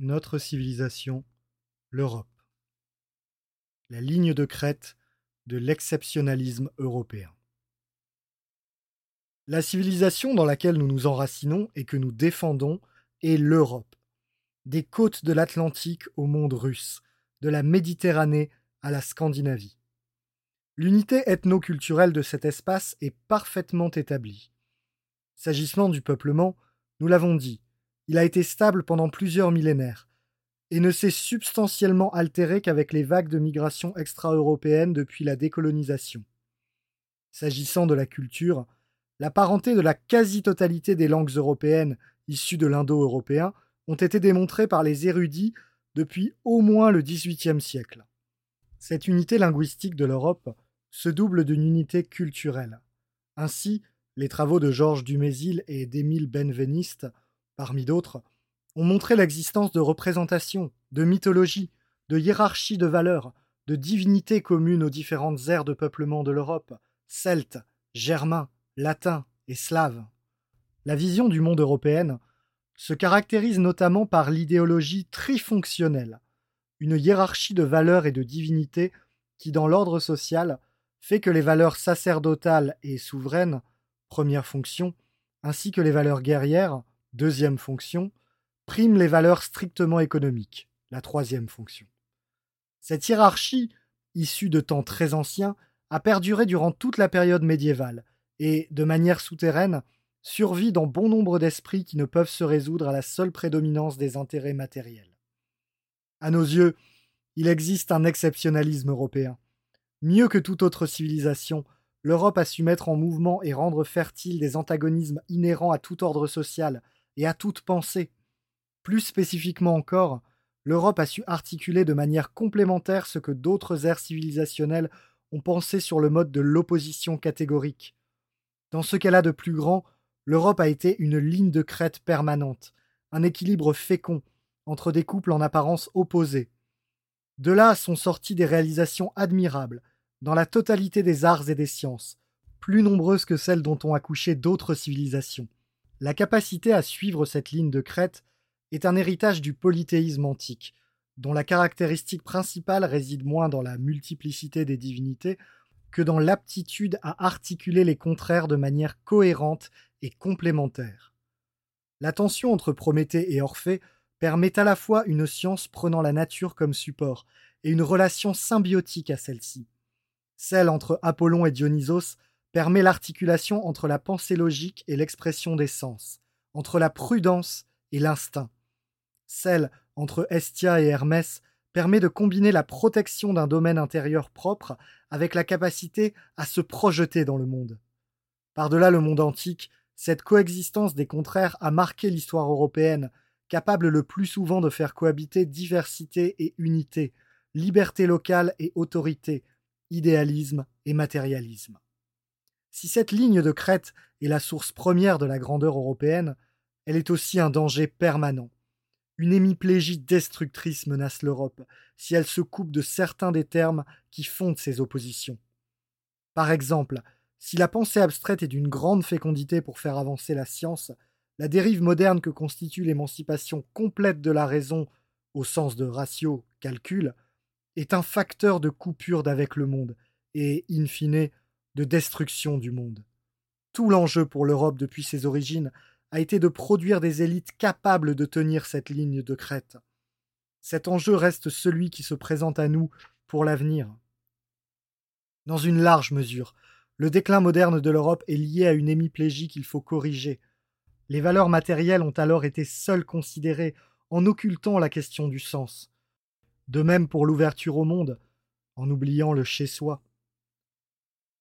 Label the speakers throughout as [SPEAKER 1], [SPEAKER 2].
[SPEAKER 1] notre civilisation, l'Europe. La ligne de crête de l'exceptionnalisme européen. La civilisation dans laquelle nous nous enracinons et que nous défendons est l'Europe. Des côtes de l'Atlantique au monde russe, de la Méditerranée à la Scandinavie. L'unité ethno-culturelle de cet espace est parfaitement établie. S'agissant du peuplement, nous l'avons dit, il a été stable pendant plusieurs millénaires et ne s'est substantiellement altéré qu'avec les vagues de migration extra-européenne depuis la décolonisation. S'agissant de la culture, la parenté de la quasi-totalité des langues européennes issues de l'indo-européen ont été démontrées par les érudits depuis au moins le XVIIIe siècle. Cette unité linguistique de l'Europe se double d'une unité culturelle. Ainsi, les travaux de Georges Dumézil et d'Émile Benveniste parmi d'autres, ont montré l'existence de représentations, de mythologies, de hiérarchies de valeurs, de divinités communes aux différentes aires de peuplement de l'Europe, celtes, germains, latins et slaves. La vision du monde européenne se caractérise notamment par l'idéologie trifonctionnelle, une hiérarchie de valeurs et de divinités qui, dans l'ordre social, fait que les valeurs sacerdotales et souveraines, première fonction, ainsi que les valeurs guerrières, deuxième fonction, prime les valeurs strictement économiques, la troisième fonction. Cette hiérarchie, issue de temps très anciens, a perduré durant toute la période médiévale et, de manière souterraine, survit dans bon nombre d'esprits qui ne peuvent se résoudre à la seule prédominance des intérêts matériels. À nos yeux, il existe un exceptionnalisme européen. Mieux que toute autre civilisation, l'Europe a su mettre en mouvement et rendre fertiles des antagonismes inhérents à tout ordre social, et à toute pensée. Plus spécifiquement encore, l'Europe a su articuler de manière complémentaire ce que d'autres ères civilisationnelles ont pensé sur le mode de l'opposition catégorique. Dans ce qu'elle a de plus grand, l'Europe a été une ligne de crête permanente, un équilibre fécond entre des couples en apparence opposés. De là sont sorties des réalisations admirables, dans la totalité des arts et des sciences, plus nombreuses que celles dont ont accouché d'autres civilisations. La capacité à suivre cette ligne de crête est un héritage du polythéisme antique, dont la caractéristique principale réside moins dans la multiplicité des divinités que dans l'aptitude à articuler les contraires de manière cohérente et complémentaire. La tension entre Prométhée et Orphée permet à la fois une science prenant la nature comme support et une relation symbiotique à celle-ci. Celle entre Apollon et Dionysos permet l'articulation entre la pensée logique et l'expression des sens, entre la prudence et l'instinct. Celle entre Estia et Hermès permet de combiner la protection d'un domaine intérieur propre avec la capacité à se projeter dans le monde. Par-delà le monde antique, cette coexistence des contraires a marqué l'histoire européenne, capable le plus souvent de faire cohabiter diversité et unité, liberté locale et autorité, idéalisme et matérialisme. Si cette ligne de crête est la source première de la grandeur européenne, elle est aussi un danger permanent. Une hémiplégie destructrice menace l'Europe si elle se coupe de certains des termes qui fondent ses oppositions. Par exemple, si la pensée abstraite est d'une grande fécondité pour faire avancer la science, la dérive moderne que constitue l'émancipation complète de la raison, au sens de ratio, calcul, est un facteur de coupure d'avec le monde, et, in fine, de destruction du monde. Tout l'enjeu pour l'Europe depuis ses origines a été de produire des élites capables de tenir cette ligne de crête. Cet enjeu reste celui qui se présente à nous pour l'avenir. Dans une large mesure, le déclin moderne de l'Europe est lié à une hémiplégie qu'il faut corriger. Les valeurs matérielles ont alors été seules considérées en occultant la question du sens. De même pour l'ouverture au monde, en oubliant le chez soi.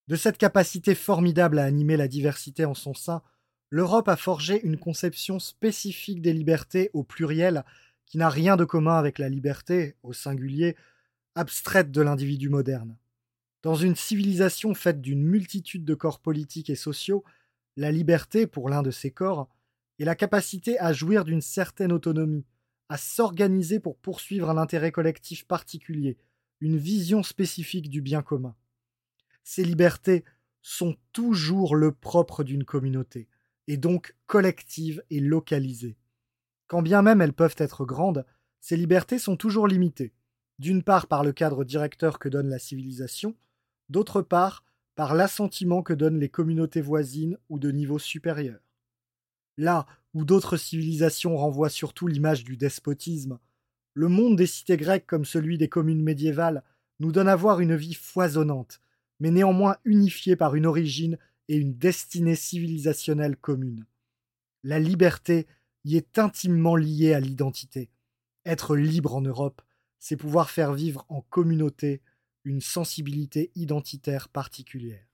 [SPEAKER 1] De cette capacité formidable à animer la diversité en son sein, l'Europe a forgé une conception spécifique des libertés au pluriel qui n'a rien de commun avec la liberté, au singulier, abstraite de l'individu moderne. Dans une civilisation faite d'une multitude de corps politiques et sociaux, la liberté, pour l'un de ces corps, est la capacité à jouir d'une certaine autonomie, à s'organiser pour poursuivre un intérêt collectif particulier, une vision spécifique du bien commun ces libertés sont toujours le propre d'une communauté, et donc collectives et localisées. Quand bien même elles peuvent être grandes, ces libertés sont toujours limitées, d'une part par le cadre directeur que donne la civilisation, d'autre part par l'assentiment que donnent les communautés voisines ou de niveau supérieur. Là où d'autres civilisations renvoient surtout l'image du despotisme, le monde des cités grecques comme celui des communes médiévales nous donne à voir une vie foisonnante, mais néanmoins unifiée par une origine et une destinée civilisationnelle commune. La liberté y est intimement liée à l'identité. Être libre en Europe, c'est pouvoir faire vivre en communauté une sensibilité identitaire particulière.